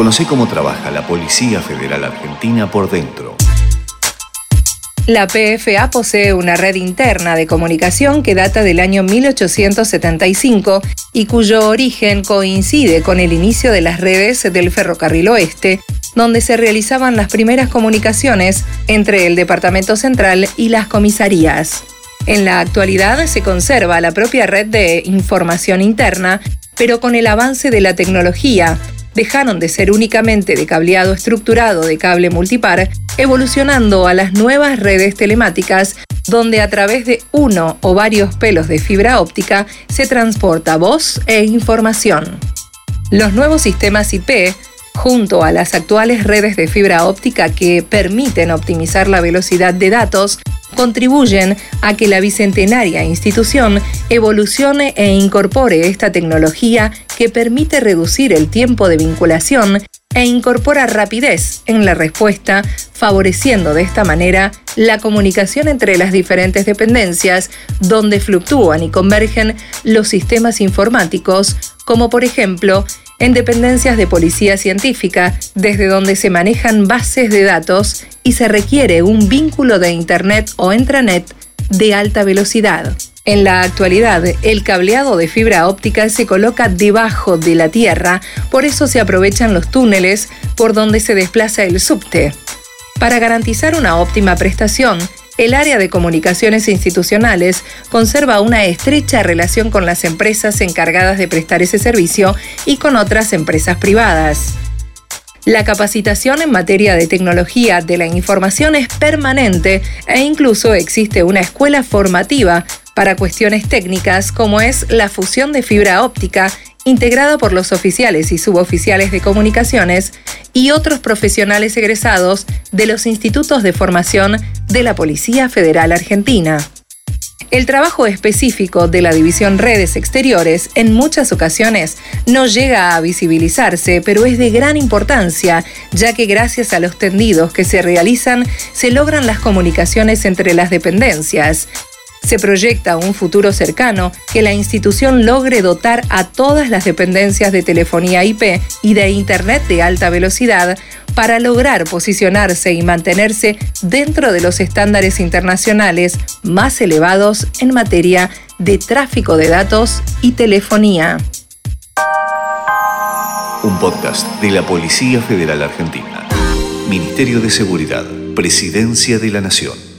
Conoce cómo trabaja la Policía Federal Argentina por dentro. La PFA posee una red interna de comunicación que data del año 1875 y cuyo origen coincide con el inicio de las redes del Ferrocarril Oeste, donde se realizaban las primeras comunicaciones entre el Departamento Central y las comisarías. En la actualidad se conserva la propia red de información interna, pero con el avance de la tecnología, dejaron de ser únicamente de cableado estructurado de cable multipar, evolucionando a las nuevas redes telemáticas, donde a través de uno o varios pelos de fibra óptica se transporta voz e información. Los nuevos sistemas IP junto a las actuales redes de fibra óptica que permiten optimizar la velocidad de datos, contribuyen a que la bicentenaria institución evolucione e incorpore esta tecnología que permite reducir el tiempo de vinculación e incorpora rapidez en la respuesta, favoreciendo de esta manera la comunicación entre las diferentes dependencias donde fluctúan y convergen los sistemas informáticos, como por ejemplo en dependencias de policía científica, desde donde se manejan bases de datos y se requiere un vínculo de Internet o intranet de alta velocidad. En la actualidad, el cableado de fibra óptica se coloca debajo de la tierra, por eso se aprovechan los túneles por donde se desplaza el subte. Para garantizar una óptima prestación, el área de comunicaciones institucionales conserva una estrecha relación con las empresas encargadas de prestar ese servicio y con otras empresas privadas. La capacitación en materia de tecnología de la información es permanente e incluso existe una escuela formativa para cuestiones técnicas como es la fusión de fibra óptica integrada por los oficiales y suboficiales de comunicaciones y otros profesionales egresados de los institutos de formación de la Policía Federal Argentina. El trabajo específico de la División Redes Exteriores en muchas ocasiones no llega a visibilizarse, pero es de gran importancia, ya que gracias a los tendidos que se realizan se logran las comunicaciones entre las dependencias, se proyecta un futuro cercano que la institución logre dotar a todas las dependencias de telefonía IP y de Internet de alta velocidad para lograr posicionarse y mantenerse dentro de los estándares internacionales más elevados en materia de tráfico de datos y telefonía. Un podcast de la Policía Federal Argentina. Ministerio de Seguridad, Presidencia de la Nación.